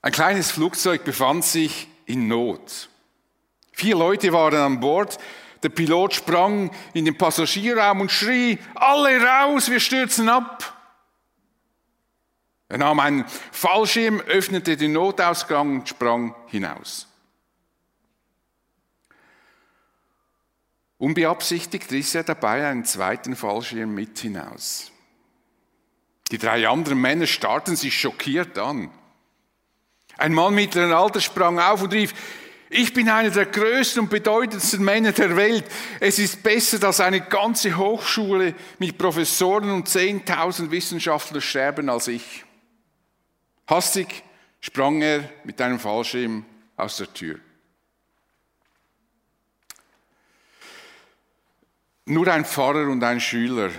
Ein kleines Flugzeug befand sich in Not. Vier Leute waren an Bord. Der Pilot sprang in den Passagierraum und schrie, alle raus, wir stürzen ab. Er nahm einen Fallschirm, öffnete den Notausgang und sprang hinaus. Unbeabsichtigt riss er dabei einen zweiten Fallschirm mit hinaus. Die drei anderen Männer starrten sich schockiert an. Ein Mann mittleren Alters sprang auf und rief, ich bin einer der größten und bedeutendsten Männer der Welt. Es ist besser, dass eine ganze Hochschule mit Professoren und 10.000 Wissenschaftlern sterben als ich. Hastig sprang er mit einem Fallschirm aus der Tür. Nur ein Pfarrer und ein Schüler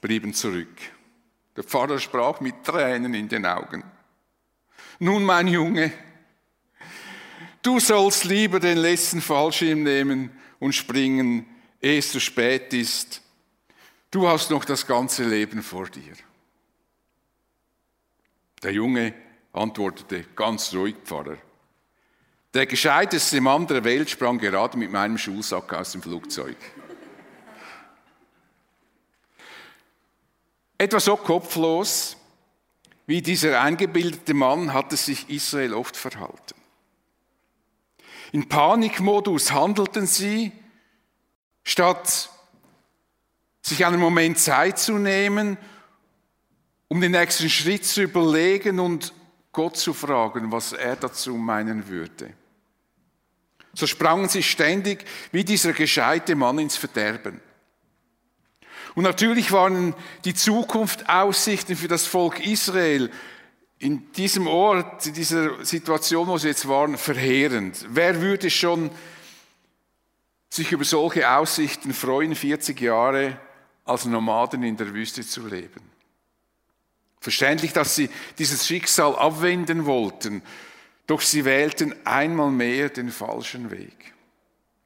blieben zurück. Der Pfarrer sprach mit Tränen in den Augen. Nun, mein Junge, du sollst lieber den letzten Fallschirm nehmen und springen, ehe es zu spät ist. Du hast noch das ganze Leben vor dir. Der Junge antwortete ganz ruhig, Pfarrer. Der gescheiteste Mann der Welt sprang gerade mit meinem Schulsack aus dem Flugzeug. Etwa so kopflos wie dieser eingebildete Mann hatte sich Israel oft verhalten. In Panikmodus handelten sie, statt sich einen Moment Zeit zu nehmen, um den nächsten Schritt zu überlegen und Gott zu fragen, was er dazu meinen würde. So sprangen sie ständig wie dieser gescheite Mann ins Verderben. Und natürlich waren die Zukunftsaussichten für das Volk Israel in diesem Ort, in dieser Situation, wo sie jetzt waren, verheerend. Wer würde schon sich über solche Aussichten freuen, 40 Jahre als Nomaden in der Wüste zu leben? Verständlich, dass sie dieses Schicksal abwenden wollten, doch sie wählten einmal mehr den falschen Weg.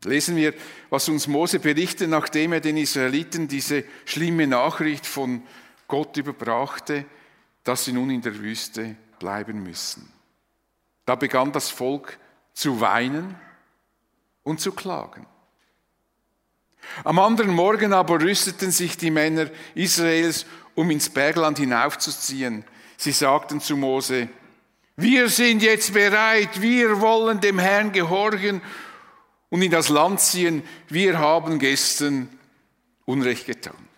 Lesen wir, was uns Mose berichtet, nachdem er den Israeliten diese schlimme Nachricht von Gott überbrachte, dass sie nun in der Wüste bleiben müssen. Da begann das Volk zu weinen und zu klagen. Am anderen Morgen aber rüsteten sich die Männer Israels, um ins Bergland hinaufzuziehen. Sie sagten zu Mose, wir sind jetzt bereit, wir wollen dem Herrn gehorchen und in das Land ziehen, wir haben gestern Unrecht getan.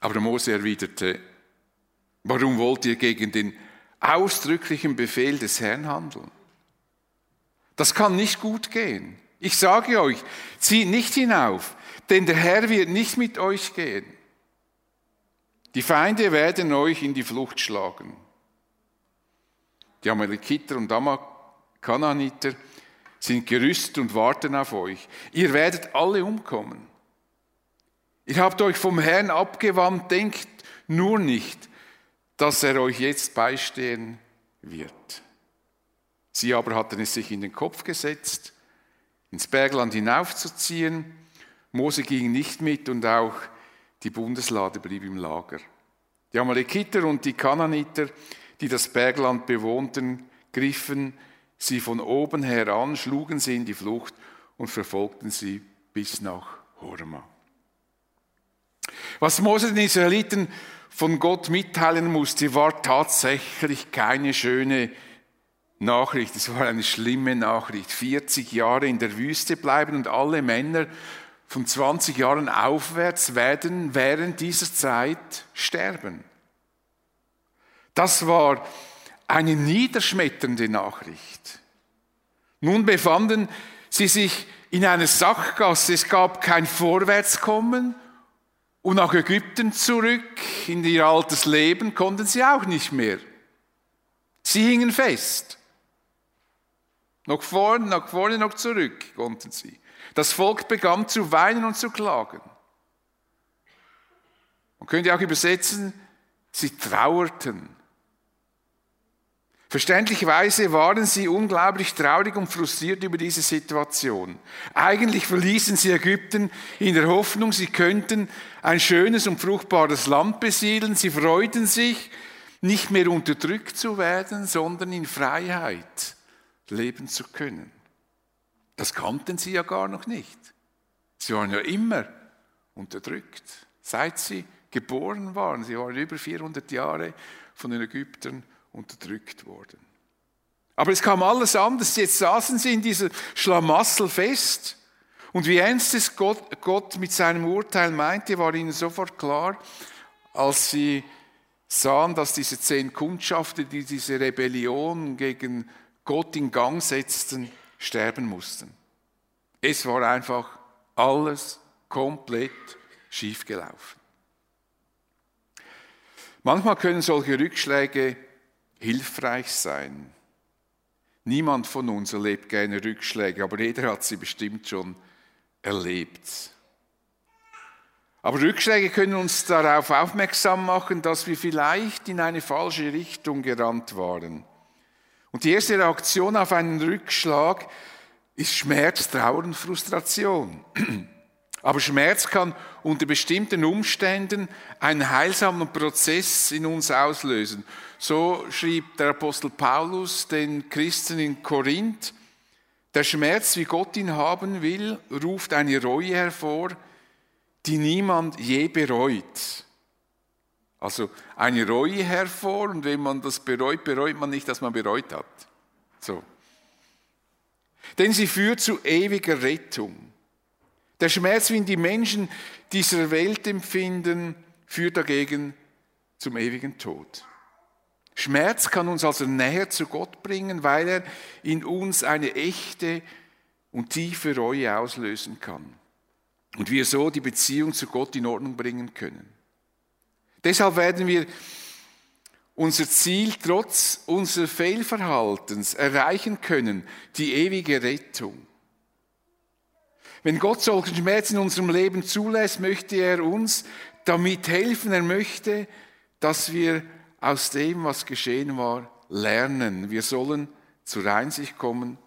Aber Mose erwiderte, warum wollt ihr gegen den ausdrücklichen Befehl des Herrn handeln? Das kann nicht gut gehen. Ich sage euch, zieht nicht hinauf, denn der Herr wird nicht mit euch gehen. Die Feinde werden euch in die Flucht schlagen. Die Amalekiter und Kananiter sind gerüstet und warten auf euch. Ihr werdet alle umkommen. Ihr habt euch vom Herrn abgewandt, denkt nur nicht, dass er euch jetzt beistehen wird. Sie aber hatten es sich in den Kopf gesetzt, ins Bergland hinaufzuziehen. Mose ging nicht mit und auch die Bundeslade blieb im Lager. Die Amalekiter und die Kananiter, die das Bergland bewohnten, griffen sie von oben her an, schlugen sie in die Flucht und verfolgten sie bis nach Horma. Was Mose den Israeliten von Gott mitteilen musste, war tatsächlich keine schöne Nachricht. Es war eine schlimme Nachricht. 40 Jahre in der Wüste bleiben und alle Männer von 20 Jahren aufwärts werden während dieser Zeit sterben. Das war eine niederschmetternde Nachricht. Nun befanden sie sich in einer Sackgasse. Es gab kein Vorwärtskommen und nach Ägypten zurück in ihr altes Leben konnten sie auch nicht mehr. Sie hingen fest. Nach vorne, nach vorne, noch zurück konnten sie. Das Volk begann zu weinen und zu klagen. Man könnte auch übersetzen, sie trauerten. Verständlicherweise waren sie unglaublich traurig und frustriert über diese Situation. Eigentlich verließen sie Ägypten in der Hoffnung, sie könnten ein schönes und fruchtbares Land besiedeln. Sie freuten sich, nicht mehr unterdrückt zu werden, sondern in Freiheit leben zu können. Das kannten sie ja gar noch nicht. Sie waren ja immer unterdrückt, seit sie geboren waren. Sie waren über 400 Jahre von den Ägyptern unterdrückt worden. Aber es kam alles anders. Jetzt saßen sie in dieser Schlamassel fest. Und wie ernst es Gott, Gott mit seinem Urteil meinte, war ihnen sofort klar, als sie sahen, dass diese zehn Kundschafter, die diese Rebellion gegen Gott in Gang setzten, sterben mussten. Es war einfach alles komplett schiefgelaufen. Manchmal können solche Rückschläge hilfreich sein. Niemand von uns erlebt gerne Rückschläge, aber jeder hat sie bestimmt schon erlebt. Aber Rückschläge können uns darauf aufmerksam machen, dass wir vielleicht in eine falsche Richtung gerannt waren. Und die erste Reaktion auf einen Rückschlag ist Schmerz, Trauer und Frustration. Aber Schmerz kann unter bestimmten Umständen einen heilsamen Prozess in uns auslösen. So schrieb der Apostel Paulus den Christen in Korinth, der Schmerz, wie Gott ihn haben will, ruft eine Reue hervor, die niemand je bereut. Also eine Reue hervor und wenn man das bereut, bereut man nicht, dass man bereut hat. So. Denn sie führt zu ewiger Rettung. Der Schmerz, wie ihn die Menschen dieser Welt empfinden, führt dagegen zum ewigen Tod. Schmerz kann uns also näher zu Gott bringen, weil er in uns eine echte und tiefe Reue auslösen kann. Und wir so die Beziehung zu Gott in Ordnung bringen können. Deshalb werden wir unser Ziel trotz unseres Fehlverhaltens erreichen können, die ewige Rettung. Wenn Gott solchen Schmerz in unserem Leben zulässt, möchte er uns damit helfen. Er möchte, dass wir aus dem, was geschehen war, lernen. Wir sollen zur Einsicht kommen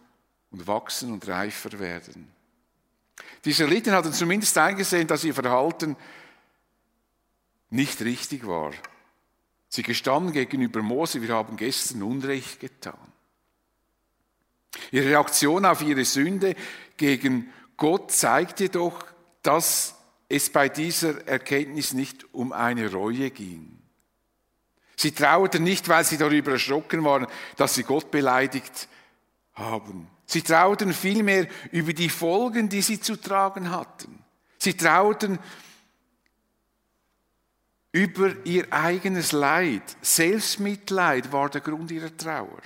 und wachsen und reifer werden. Die Israeliten hatten zumindest eingesehen, dass ihr Verhalten nicht richtig war. Sie gestanden gegenüber Mose, wir haben gestern Unrecht getan. Ihre Reaktion auf ihre Sünde gegen Gott zeigt jedoch, dass es bei dieser Erkenntnis nicht um eine Reue ging. Sie trauerten nicht, weil sie darüber erschrocken waren, dass sie Gott beleidigt haben. Sie trauerten vielmehr über die Folgen, die sie zu tragen hatten. Sie trauerten über ihr eigenes Leid. Selbstmitleid war der Grund ihrer Trauer.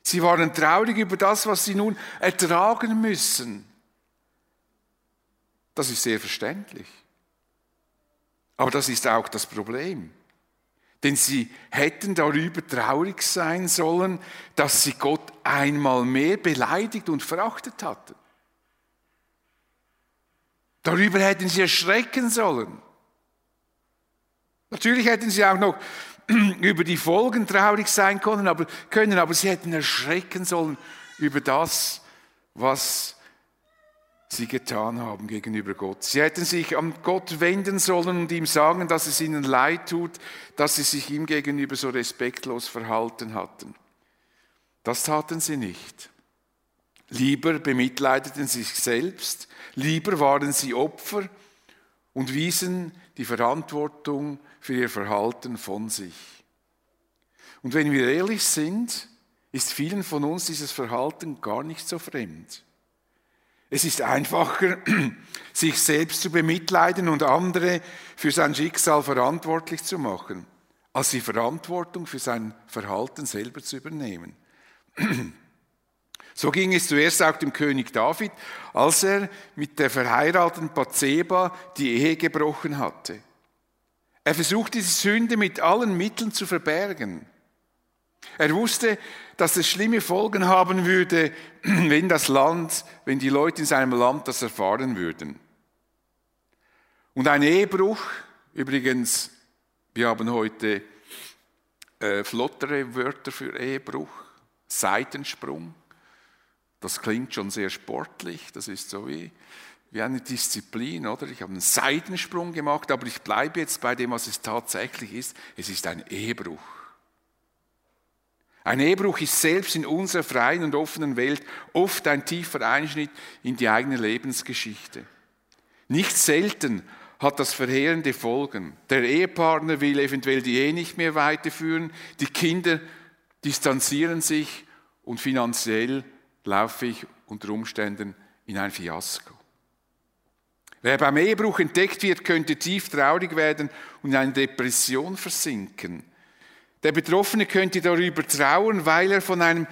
Sie waren traurig über das, was sie nun ertragen müssen. Das ist sehr verständlich. Aber das ist auch das Problem. Denn sie hätten darüber traurig sein sollen, dass sie Gott einmal mehr beleidigt und verachtet hatten. Darüber hätten sie erschrecken sollen. Natürlich hätten sie auch noch über die Folgen traurig sein können, aber, können, aber sie hätten erschrecken sollen über das, was sie getan haben gegenüber Gott. Sie hätten sich an Gott wenden sollen und ihm sagen, dass es ihnen leid tut, dass sie sich ihm gegenüber so respektlos verhalten hatten. Das taten sie nicht. Lieber bemitleideten sie sich selbst, lieber waren sie Opfer und wiesen die Verantwortung für ihr Verhalten von sich. Und wenn wir ehrlich sind, ist vielen von uns dieses Verhalten gar nicht so fremd. Es ist einfacher, sich selbst zu bemitleiden und andere für sein Schicksal verantwortlich zu machen, als die Verantwortung für sein Verhalten selber zu übernehmen. So ging es zuerst auch dem König David, als er mit der verheirateten Bathseba die Ehe gebrochen hatte. Er versuchte die Sünde mit allen Mitteln zu verbergen. Er wusste, dass es schlimme Folgen haben würde, wenn das Land, wenn die Leute in seinem Land das erfahren würden. Und ein Ehebruch, übrigens, wir haben heute äh, flottere Wörter für Ehebruch, Seitensprung. Das klingt schon sehr sportlich, das ist so wie wie eine Disziplin, oder? Ich habe einen Seitensprung gemacht, aber ich bleibe jetzt bei dem, was es tatsächlich ist. Es ist ein Ehebruch. Ein Ehebruch ist selbst in unserer freien und offenen Welt oft ein tiefer Einschnitt in die eigene Lebensgeschichte. Nicht selten hat das verheerende Folgen. Der Ehepartner will eventuell die Ehe nicht mehr weiterführen, die Kinder distanzieren sich und finanziell laufe ich unter Umständen in ein Fiasko. Wer beim Ehebruch entdeckt wird, könnte tief traurig werden und in eine Depression versinken. Der Betroffene könnte darüber trauern, weil er von einem,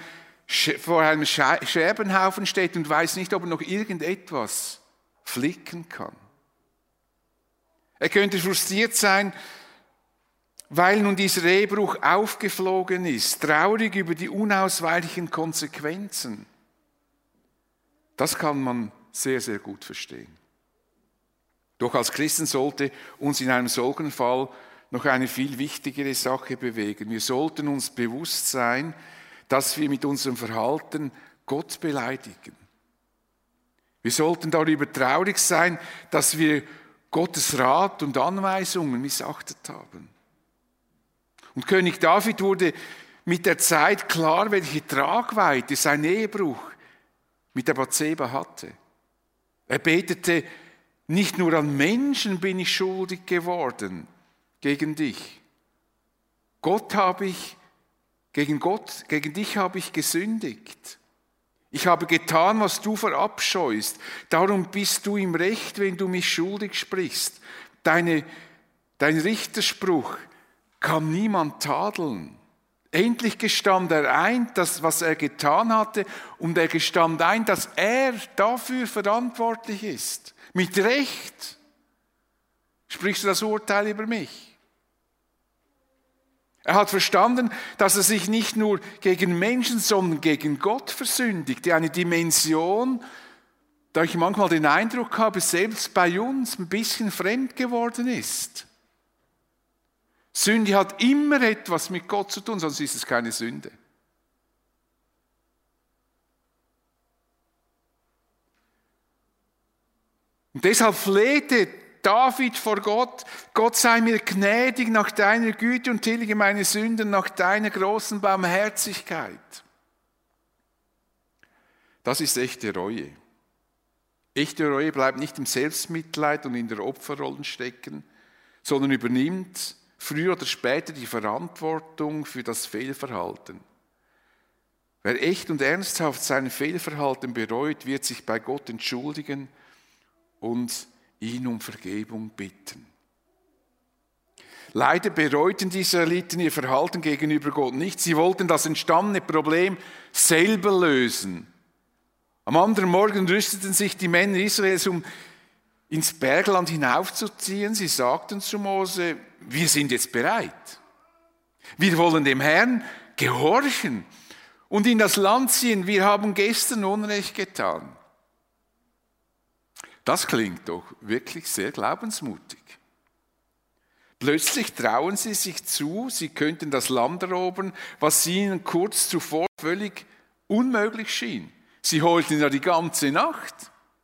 vor einem Scherbenhaufen steht und weiß nicht, ob er noch irgendetwas flicken kann. Er könnte frustriert sein, weil nun dieser Ehebruch aufgeflogen ist, traurig über die unausweichlichen Konsequenzen. Das kann man sehr, sehr gut verstehen. Doch als Christen sollte uns in einem solchen Fall noch eine viel wichtigere Sache bewegen. Wir sollten uns bewusst sein, dass wir mit unserem Verhalten Gott beleidigen. Wir sollten darüber traurig sein, dass wir Gottes Rat und Anweisungen missachtet haben. Und König David wurde mit der Zeit klar, welche Tragweite sein Ehebruch mit der Bathseba hatte. Er betete, nicht nur an Menschen bin ich schuldig geworden gegen dich. Gott habe ich, gegen Gott, gegen dich habe ich gesündigt. Ich habe getan, was du verabscheust. Darum bist du im Recht, wenn du mich schuldig sprichst. Deine, dein Richterspruch kann niemand tadeln. Endlich gestand er ein, das, was er getan hatte, und er gestand ein, dass er dafür verantwortlich ist. Mit Recht sprichst du das Urteil über mich. Er hat verstanden, dass er sich nicht nur gegen Menschen, sondern gegen Gott versündigt. Eine Dimension, da ich manchmal den Eindruck habe, selbst bei uns ein bisschen fremd geworden ist. Sünde hat immer etwas mit Gott zu tun, sonst ist es keine Sünde. Und deshalb flehte David vor Gott, Gott sei mir gnädig nach deiner Güte und tilge meine Sünden nach deiner großen Barmherzigkeit. Das ist echte Reue. Echte Reue bleibt nicht im Selbstmitleid und in der Opferrolle stecken, sondern übernimmt früher oder später die Verantwortung für das Fehlverhalten. Wer echt und ernsthaft sein Fehlverhalten bereut, wird sich bei Gott entschuldigen und ihn um Vergebung bitten. Leider bereuten die Israeliten ihr Verhalten gegenüber Gott nicht. Sie wollten das entstandene Problem selber lösen. Am anderen Morgen rüsteten sich die Männer Israels, um ins Bergland hinaufzuziehen. Sie sagten zu Mose, wir sind jetzt bereit. Wir wollen dem Herrn gehorchen und in das Land ziehen. Wir haben gestern Unrecht getan. Das klingt doch wirklich sehr glaubensmutig. Plötzlich trauen sie sich zu, sie könnten das Land erobern, was ihnen kurz zuvor völlig unmöglich schien. Sie holten ja die ganze Nacht.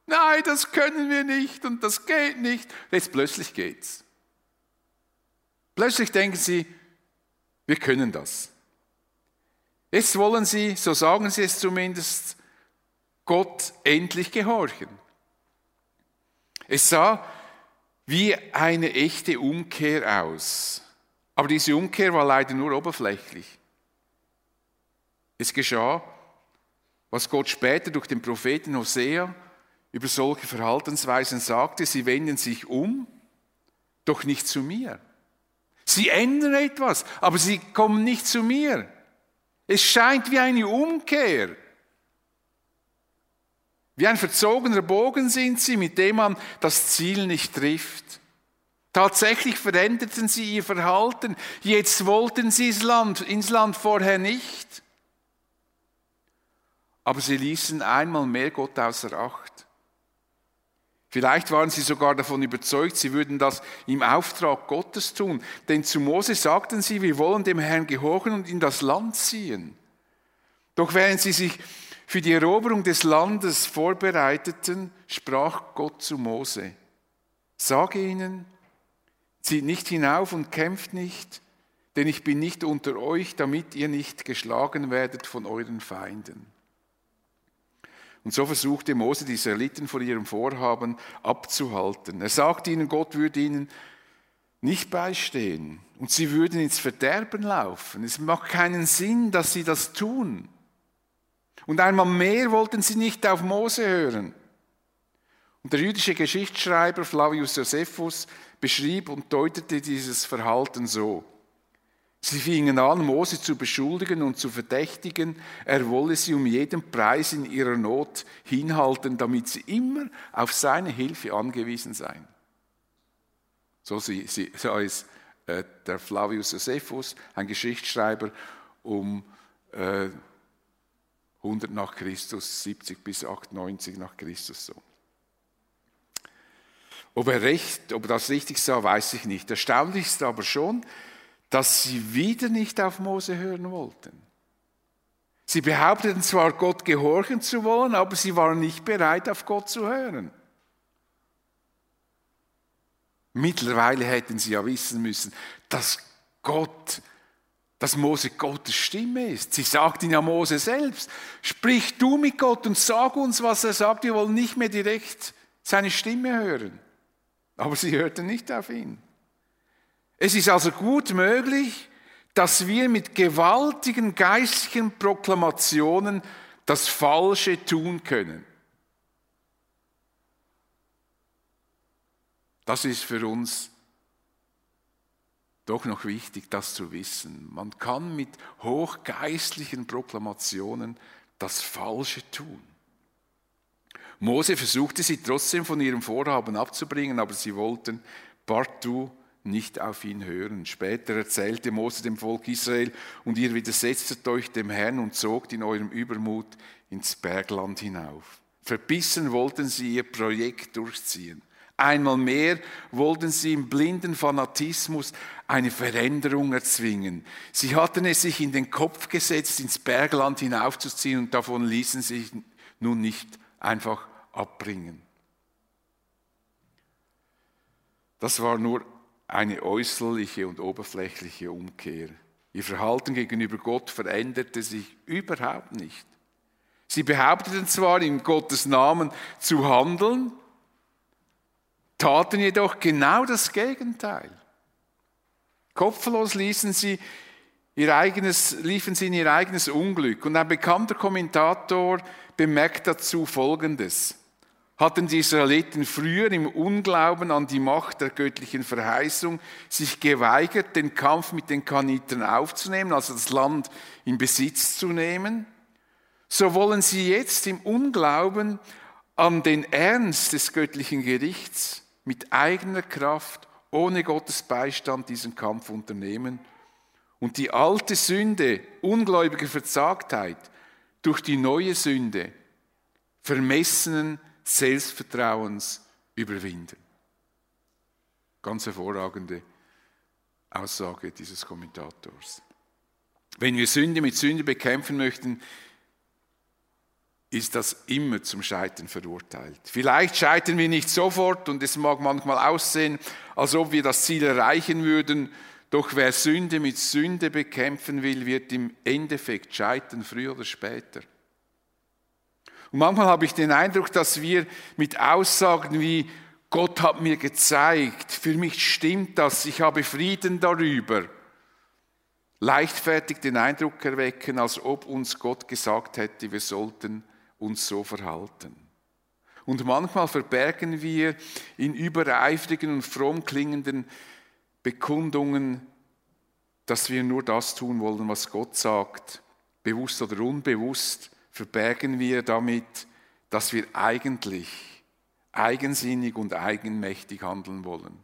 Nein, das können wir nicht und das geht nicht. Jetzt plötzlich geht's. Plötzlich denken sie, wir können das. Jetzt wollen sie, so sagen sie es zumindest, Gott endlich gehorchen. Es sah wie eine echte Umkehr aus. Aber diese Umkehr war leider nur oberflächlich. Es geschah, was Gott später durch den Propheten Hosea über solche Verhaltensweisen sagte, sie wenden sich um, doch nicht zu mir. Sie ändern etwas, aber sie kommen nicht zu mir. Es scheint wie eine Umkehr. Wie ein verzogener Bogen sind sie, mit dem man das Ziel nicht trifft. Tatsächlich veränderten sie ihr Verhalten. Jetzt wollten sie ins Land, ins Land vorher nicht. Aber sie ließen einmal mehr Gott außer Acht. Vielleicht waren sie sogar davon überzeugt, sie würden das im Auftrag Gottes tun. Denn zu Mose sagten sie, wir wollen dem Herrn gehorchen und in das Land ziehen. Doch während sie sich für die Eroberung des Landes vorbereiteten, sprach Gott zu Mose, sage ihnen, zieht nicht hinauf und kämpft nicht, denn ich bin nicht unter euch, damit ihr nicht geschlagen werdet von euren Feinden. Und so versuchte Mose die Israeliten vor ihrem Vorhaben abzuhalten. Er sagte ihnen, Gott würde ihnen nicht beistehen und sie würden ins Verderben laufen. Es macht keinen Sinn, dass sie das tun. Und einmal mehr wollten sie nicht auf Mose hören. Und der jüdische Geschichtsschreiber Flavius Josephus beschrieb und deutete dieses Verhalten so. Sie fingen an, Mose zu beschuldigen und zu verdächtigen, er wolle sie um jeden Preis in ihrer Not hinhalten, damit sie immer auf seine Hilfe angewiesen seien. So, ist äh, der Flavius Josephus, ein Geschichtsschreiber um äh, 100 nach Christus, 70 bis 98 nach Christus so. Ob er, recht, ob er das richtig sah, weiß ich nicht. Erstaunlich ist aber schon, dass sie wieder nicht auf Mose hören wollten. Sie behaupteten zwar, Gott gehorchen zu wollen, aber sie waren nicht bereit, auf Gott zu hören. Mittlerweile hätten sie ja wissen müssen, dass Gott, dass Mose Gottes Stimme ist. Sie sagten ja Mose selbst, sprich du mit Gott und sag uns, was er sagt. Wir wollen nicht mehr direkt seine Stimme hören. Aber sie hörten nicht auf ihn. Es ist also gut möglich, dass wir mit gewaltigen geistlichen Proklamationen das Falsche tun können. Das ist für uns doch noch wichtig, das zu wissen. Man kann mit hochgeistlichen Proklamationen das Falsche tun. Mose versuchte sie trotzdem von ihrem Vorhaben abzubringen, aber sie wollten partout nicht auf ihn hören. Später erzählte Mose dem Volk Israel, und ihr widersetztet euch dem Herrn und zogt in eurem Übermut ins Bergland hinauf. Verbissen wollten sie ihr Projekt durchziehen. Einmal mehr wollten sie im blinden Fanatismus eine Veränderung erzwingen. Sie hatten es sich in den Kopf gesetzt, ins Bergland hinaufzuziehen und davon ließen sie sich nun nicht einfach abbringen. Das war nur eine äußerliche und oberflächliche Umkehr. Ihr Verhalten gegenüber Gott veränderte sich überhaupt nicht. Sie behaupteten zwar, in Gottes Namen zu handeln, taten jedoch genau das Gegenteil. Kopflos ließen sie ihr eigenes, liefen sie in ihr eigenes Unglück. Und ein bekannter Kommentator bemerkt dazu Folgendes hatten die Israeliten früher im Unglauben an die Macht der göttlichen Verheißung sich geweigert, den Kampf mit den Kanitern aufzunehmen, also das Land in Besitz zu nehmen, so wollen sie jetzt im Unglauben an den Ernst des göttlichen Gerichts mit eigener Kraft, ohne Gottes Beistand diesen Kampf unternehmen und die alte Sünde ungläubiger Verzagtheit durch die neue Sünde vermessenen Selbstvertrauens überwinden. Ganz hervorragende Aussage dieses Kommentators. Wenn wir Sünde mit Sünde bekämpfen möchten, ist das immer zum Scheitern verurteilt. Vielleicht scheitern wir nicht sofort und es mag manchmal aussehen, als ob wir das Ziel erreichen würden, doch wer Sünde mit Sünde bekämpfen will, wird im Endeffekt scheitern, früher oder später. Und manchmal habe ich den Eindruck, dass wir mit Aussagen wie Gott hat mir gezeigt, für mich stimmt das, ich habe Frieden darüber, leichtfertig den Eindruck erwecken, als ob uns Gott gesagt hätte, wir sollten uns so verhalten. Und manchmal verbergen wir in übereifrigen und fromm klingenden Bekundungen, dass wir nur das tun wollen, was Gott sagt, bewusst oder unbewusst, verbergen wir damit, dass wir eigentlich eigensinnig und eigenmächtig handeln wollen.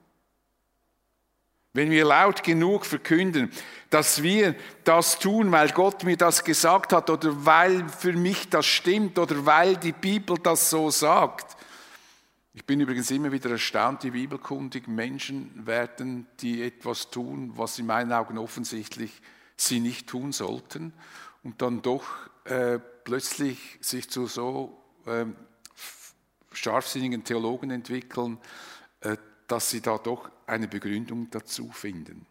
Wenn wir laut genug verkünden, dass wir das tun, weil Gott mir das gesagt hat oder weil für mich das stimmt oder weil die Bibel das so sagt. Ich bin übrigens immer wieder erstaunt, wie bibelkundig Menschen werden, die etwas tun, was in meinen Augen offensichtlich sie nicht tun sollten und dann doch äh, plötzlich sich zu so äh, scharfsinnigen Theologen entwickeln, dass sie da doch eine Begründung dazu finden.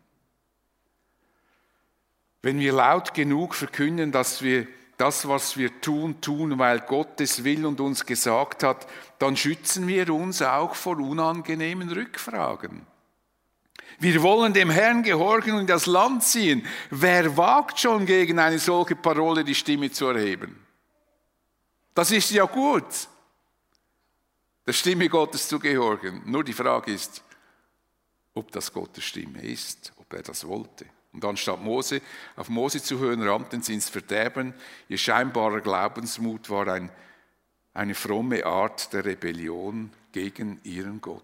Wenn wir laut genug verkünden, dass wir das, was wir tun, tun, weil Gott es will und uns gesagt hat, dann schützen wir uns auch vor unangenehmen Rückfragen. Wir wollen dem Herrn gehorchen und in das Land ziehen. Wer wagt schon gegen eine solche Parole die Stimme zu erheben? Das ist ja gut, der Stimme Gottes zu gehorchen. Nur die Frage ist, ob das Gottes Stimme ist, ob er das wollte. Und anstatt Mose, auf Mose zu hören, rannten sie ins Verderben. Ihr scheinbarer Glaubensmut war ein, eine fromme Art der Rebellion gegen ihren Gott.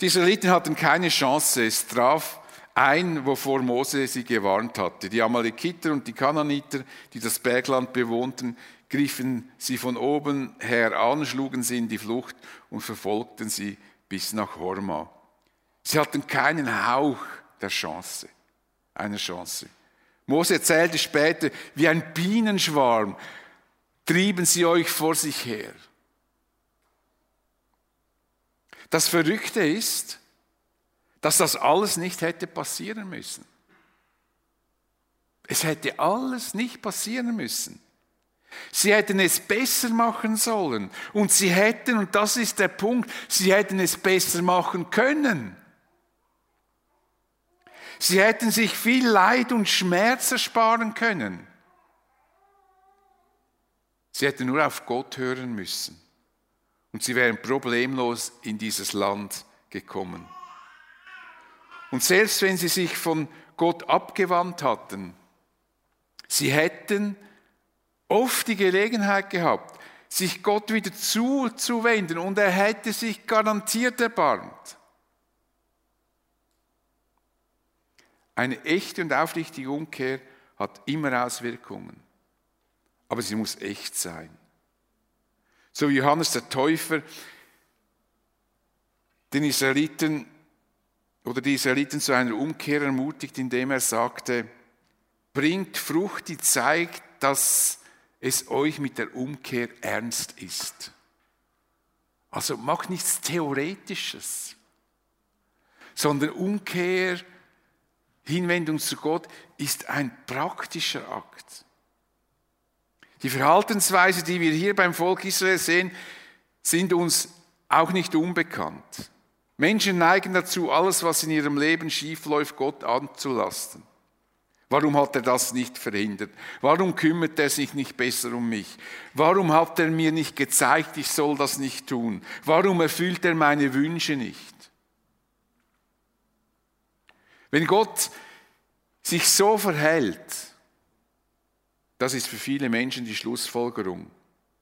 Die Israeliten hatten keine Chance. Es traf ein, wovor Mose sie gewarnt hatte. Die Amalekiter und die Kananiter, die das Bergland bewohnten, griffen sie von oben her an, schlugen sie in die Flucht und verfolgten sie bis nach Horma. Sie hatten keinen Hauch der Chance, einer Chance. Mose erzählte später, wie ein Bienenschwarm trieben sie euch vor sich her. Das Verrückte ist, dass das alles nicht hätte passieren müssen. Es hätte alles nicht passieren müssen. Sie hätten es besser machen sollen. Und sie hätten, und das ist der Punkt, sie hätten es besser machen können. Sie hätten sich viel Leid und Schmerz ersparen können. Sie hätten nur auf Gott hören müssen. Und sie wären problemlos in dieses Land gekommen. Und selbst wenn sie sich von Gott abgewandt hatten, sie hätten oft die Gelegenheit gehabt, sich Gott wieder zuzuwenden und er hätte sich garantiert erbarmt. Eine echte und aufrichtige Umkehr hat immer Auswirkungen, aber sie muss echt sein. So wie Johannes der Täufer den Israeliten oder die Israeliten zu einer Umkehr ermutigt, indem er sagte, bringt Frucht, die zeigt, dass es euch mit der Umkehr ernst ist. Also macht nichts Theoretisches, sondern Umkehr Hinwendung zu Gott ist ein praktischer Akt. Die Verhaltensweise, die wir hier beim Volk Israel sehen, sind uns auch nicht unbekannt. Menschen neigen dazu, alles, was in ihrem Leben schiefläuft, Gott anzulasten. Warum hat er das nicht verhindert? Warum kümmert er sich nicht besser um mich? Warum hat er mir nicht gezeigt, ich soll das nicht tun? Warum erfüllt er meine Wünsche nicht? Wenn Gott sich so verhält, das ist für viele Menschen die Schlussfolgerung,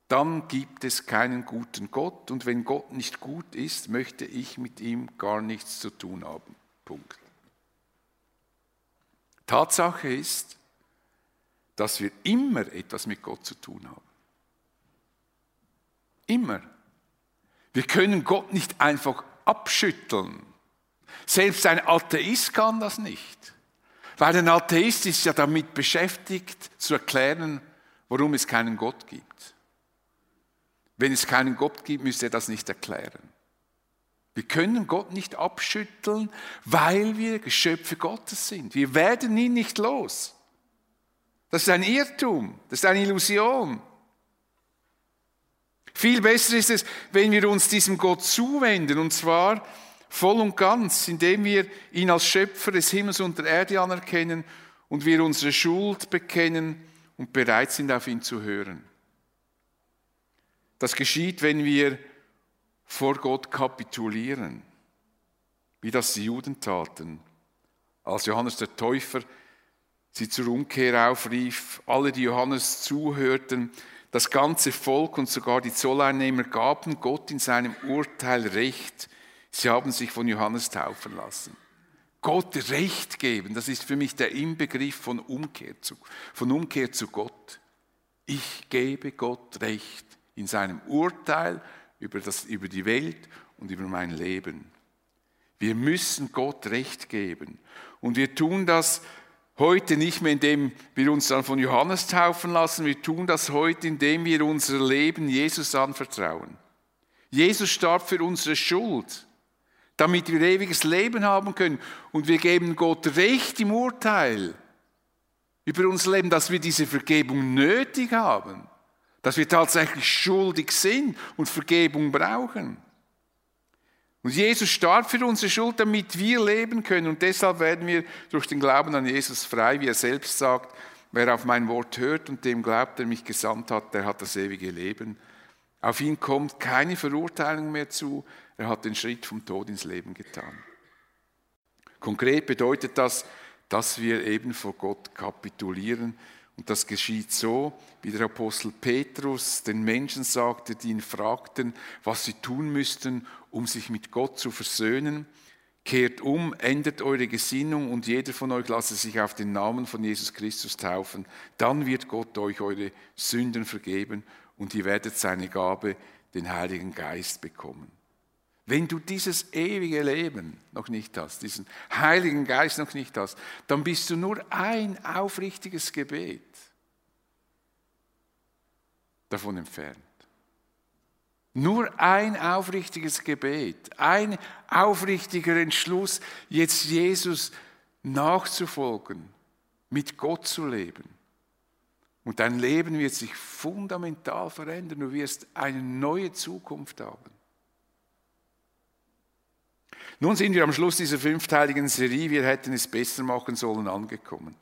dann gibt es keinen guten Gott und wenn Gott nicht gut ist, möchte ich mit ihm gar nichts zu tun haben. Punkt. Tatsache ist, dass wir immer etwas mit Gott zu tun haben. Immer. Wir können Gott nicht einfach abschütteln. Selbst ein Atheist kann das nicht. Weil ein Atheist ist ja damit beschäftigt, zu erklären, warum es keinen Gott gibt. Wenn es keinen Gott gibt, müsste er das nicht erklären. Wir können Gott nicht abschütteln, weil wir Geschöpfe Gottes sind. Wir werden ihn nicht los. Das ist ein Irrtum, das ist eine Illusion. Viel besser ist es, wenn wir uns diesem Gott zuwenden, und zwar voll und ganz, indem wir ihn als Schöpfer des Himmels und der Erde anerkennen und wir unsere Schuld bekennen und bereit sind, auf ihn zu hören. Das geschieht, wenn wir vor Gott kapitulieren, wie das die Juden taten, als Johannes der Täufer sie zur Umkehr aufrief, alle, die Johannes zuhörten, das ganze Volk und sogar die Zolleinnehmer gaben Gott in seinem Urteil Recht, Sie haben sich von Johannes taufen lassen. Gott Recht geben, das ist für mich der Inbegriff von Umkehr zu, von Umkehr zu Gott. Ich gebe Gott Recht in seinem Urteil über, das, über die Welt und über mein Leben. Wir müssen Gott Recht geben. Und wir tun das Heute nicht mehr, indem wir uns dann von Johannes taufen lassen, wir tun das heute, indem wir unser Leben Jesus anvertrauen. Jesus starb für unsere Schuld, damit wir ewiges Leben haben können. Und wir geben Gott Recht im Urteil über unser Leben, dass wir diese Vergebung nötig haben, dass wir tatsächlich schuldig sind und Vergebung brauchen. Und Jesus starb für unsere Schuld, damit wir leben können. Und deshalb werden wir durch den Glauben an Jesus frei, wie er selbst sagt, wer auf mein Wort hört und dem glaubt, der mich gesandt hat, der hat das ewige Leben. Auf ihn kommt keine Verurteilung mehr zu. Er hat den Schritt vom Tod ins Leben getan. Konkret bedeutet das, dass wir eben vor Gott kapitulieren. Und das geschieht so, wie der Apostel Petrus den Menschen sagte, die ihn fragten, was sie tun müssten, um sich mit Gott zu versöhnen. Kehrt um, ändert eure Gesinnung und jeder von euch lasse sich auf den Namen von Jesus Christus taufen. Dann wird Gott euch eure Sünden vergeben und ihr werdet seine Gabe, den Heiligen Geist, bekommen. Wenn du dieses ewige Leben noch nicht hast, diesen Heiligen Geist noch nicht hast, dann bist du nur ein aufrichtiges Gebet davon entfernt. Nur ein aufrichtiges Gebet, ein aufrichtiger Entschluss, jetzt Jesus nachzufolgen, mit Gott zu leben. Und dein Leben wird sich fundamental verändern. Du wirst eine neue Zukunft haben. Nun sind wir am Schluss dieser fünfteiligen Serie, wir hätten es besser machen sollen, angekommen.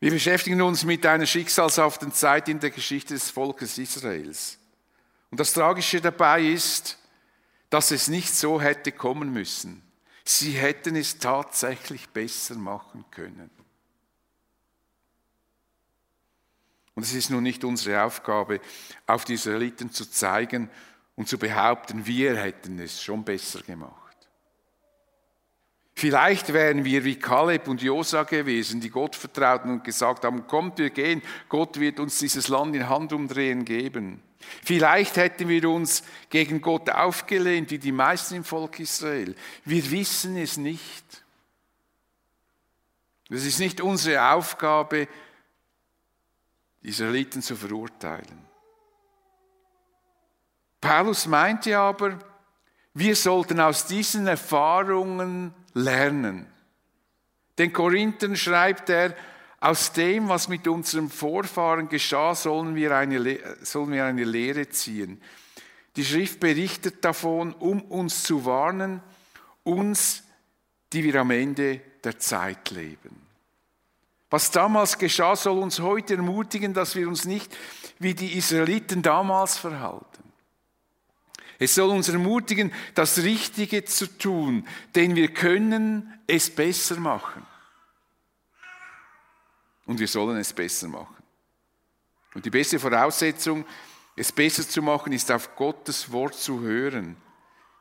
Wir beschäftigen uns mit einer schicksalshaften Zeit in der Geschichte des Volkes Israels. Und das Tragische dabei ist, dass es nicht so hätte kommen müssen. Sie hätten es tatsächlich besser machen können. Und es ist nun nicht unsere Aufgabe, auf die Israeliten zu zeigen und zu behaupten, wir hätten es schon besser gemacht. Vielleicht wären wir wie Kaleb und Josa gewesen, die Gott vertrauten und gesagt haben, kommt, wir gehen, Gott wird uns dieses Land in Handumdrehen geben. Vielleicht hätten wir uns gegen Gott aufgelehnt, wie die meisten im Volk Israel. Wir wissen es nicht. Es ist nicht unsere Aufgabe, die Israeliten zu verurteilen. Paulus meinte aber, wir sollten aus diesen Erfahrungen lernen. Den Korinthern schreibt er, aus dem, was mit unserem Vorfahren geschah, sollen wir eine, sollen wir eine Lehre ziehen. Die Schrift berichtet davon, um uns zu warnen, uns, die wir am Ende der Zeit leben. Was damals geschah, soll uns heute ermutigen, dass wir uns nicht wie die Israeliten damals verhalten. Es soll uns ermutigen, das Richtige zu tun, denn wir können es besser machen. Und wir sollen es besser machen. Und die beste Voraussetzung, es besser zu machen, ist auf Gottes Wort zu hören,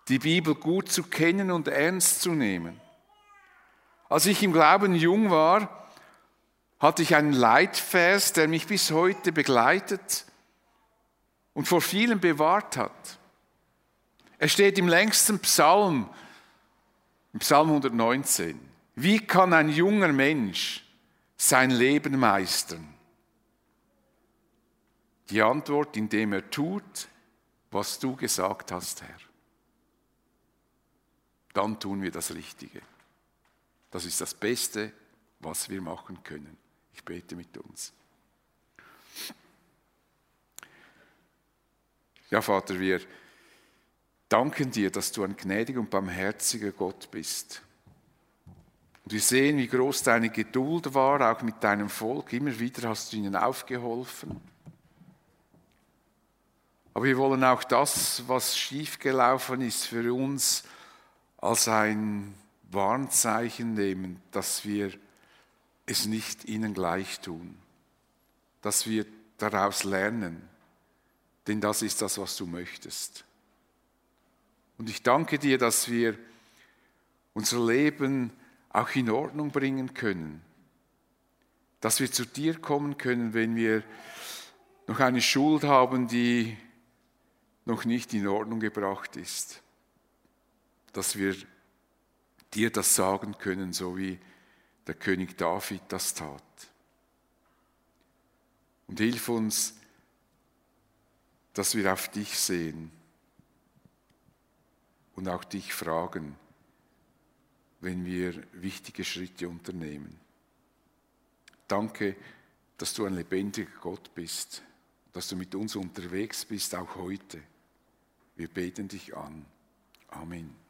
die Bibel gut zu kennen und ernst zu nehmen. Als ich im Glauben jung war, hatte ich einen Leitvers, der mich bis heute begleitet und vor vielen bewahrt hat. Er steht im längsten Psalm, im Psalm 119. Wie kann ein junger Mensch sein Leben meistern? Die Antwort, indem er tut, was du gesagt hast, Herr. Dann tun wir das Richtige. Das ist das Beste, was wir machen können. Ich bete mit uns. Ja, Vater, wir danken dir, dass du ein gnädiger und barmherziger Gott bist. Und wir sehen, wie groß deine Geduld war, auch mit deinem Volk. Immer wieder hast du ihnen aufgeholfen. Aber wir wollen auch das, was schiefgelaufen ist, für uns als ein Warnzeichen nehmen, dass wir es nicht ihnen gleich tun, dass wir daraus lernen, denn das ist das, was du möchtest. Und ich danke dir, dass wir unser Leben auch in Ordnung bringen können, dass wir zu dir kommen können, wenn wir noch eine Schuld haben, die noch nicht in Ordnung gebracht ist, dass wir dir das sagen können, so wie der König David das tat. Und hilf uns, dass wir auf dich sehen und auch dich fragen, wenn wir wichtige Schritte unternehmen. Danke, dass du ein lebendiger Gott bist, dass du mit uns unterwegs bist, auch heute. Wir beten dich an. Amen.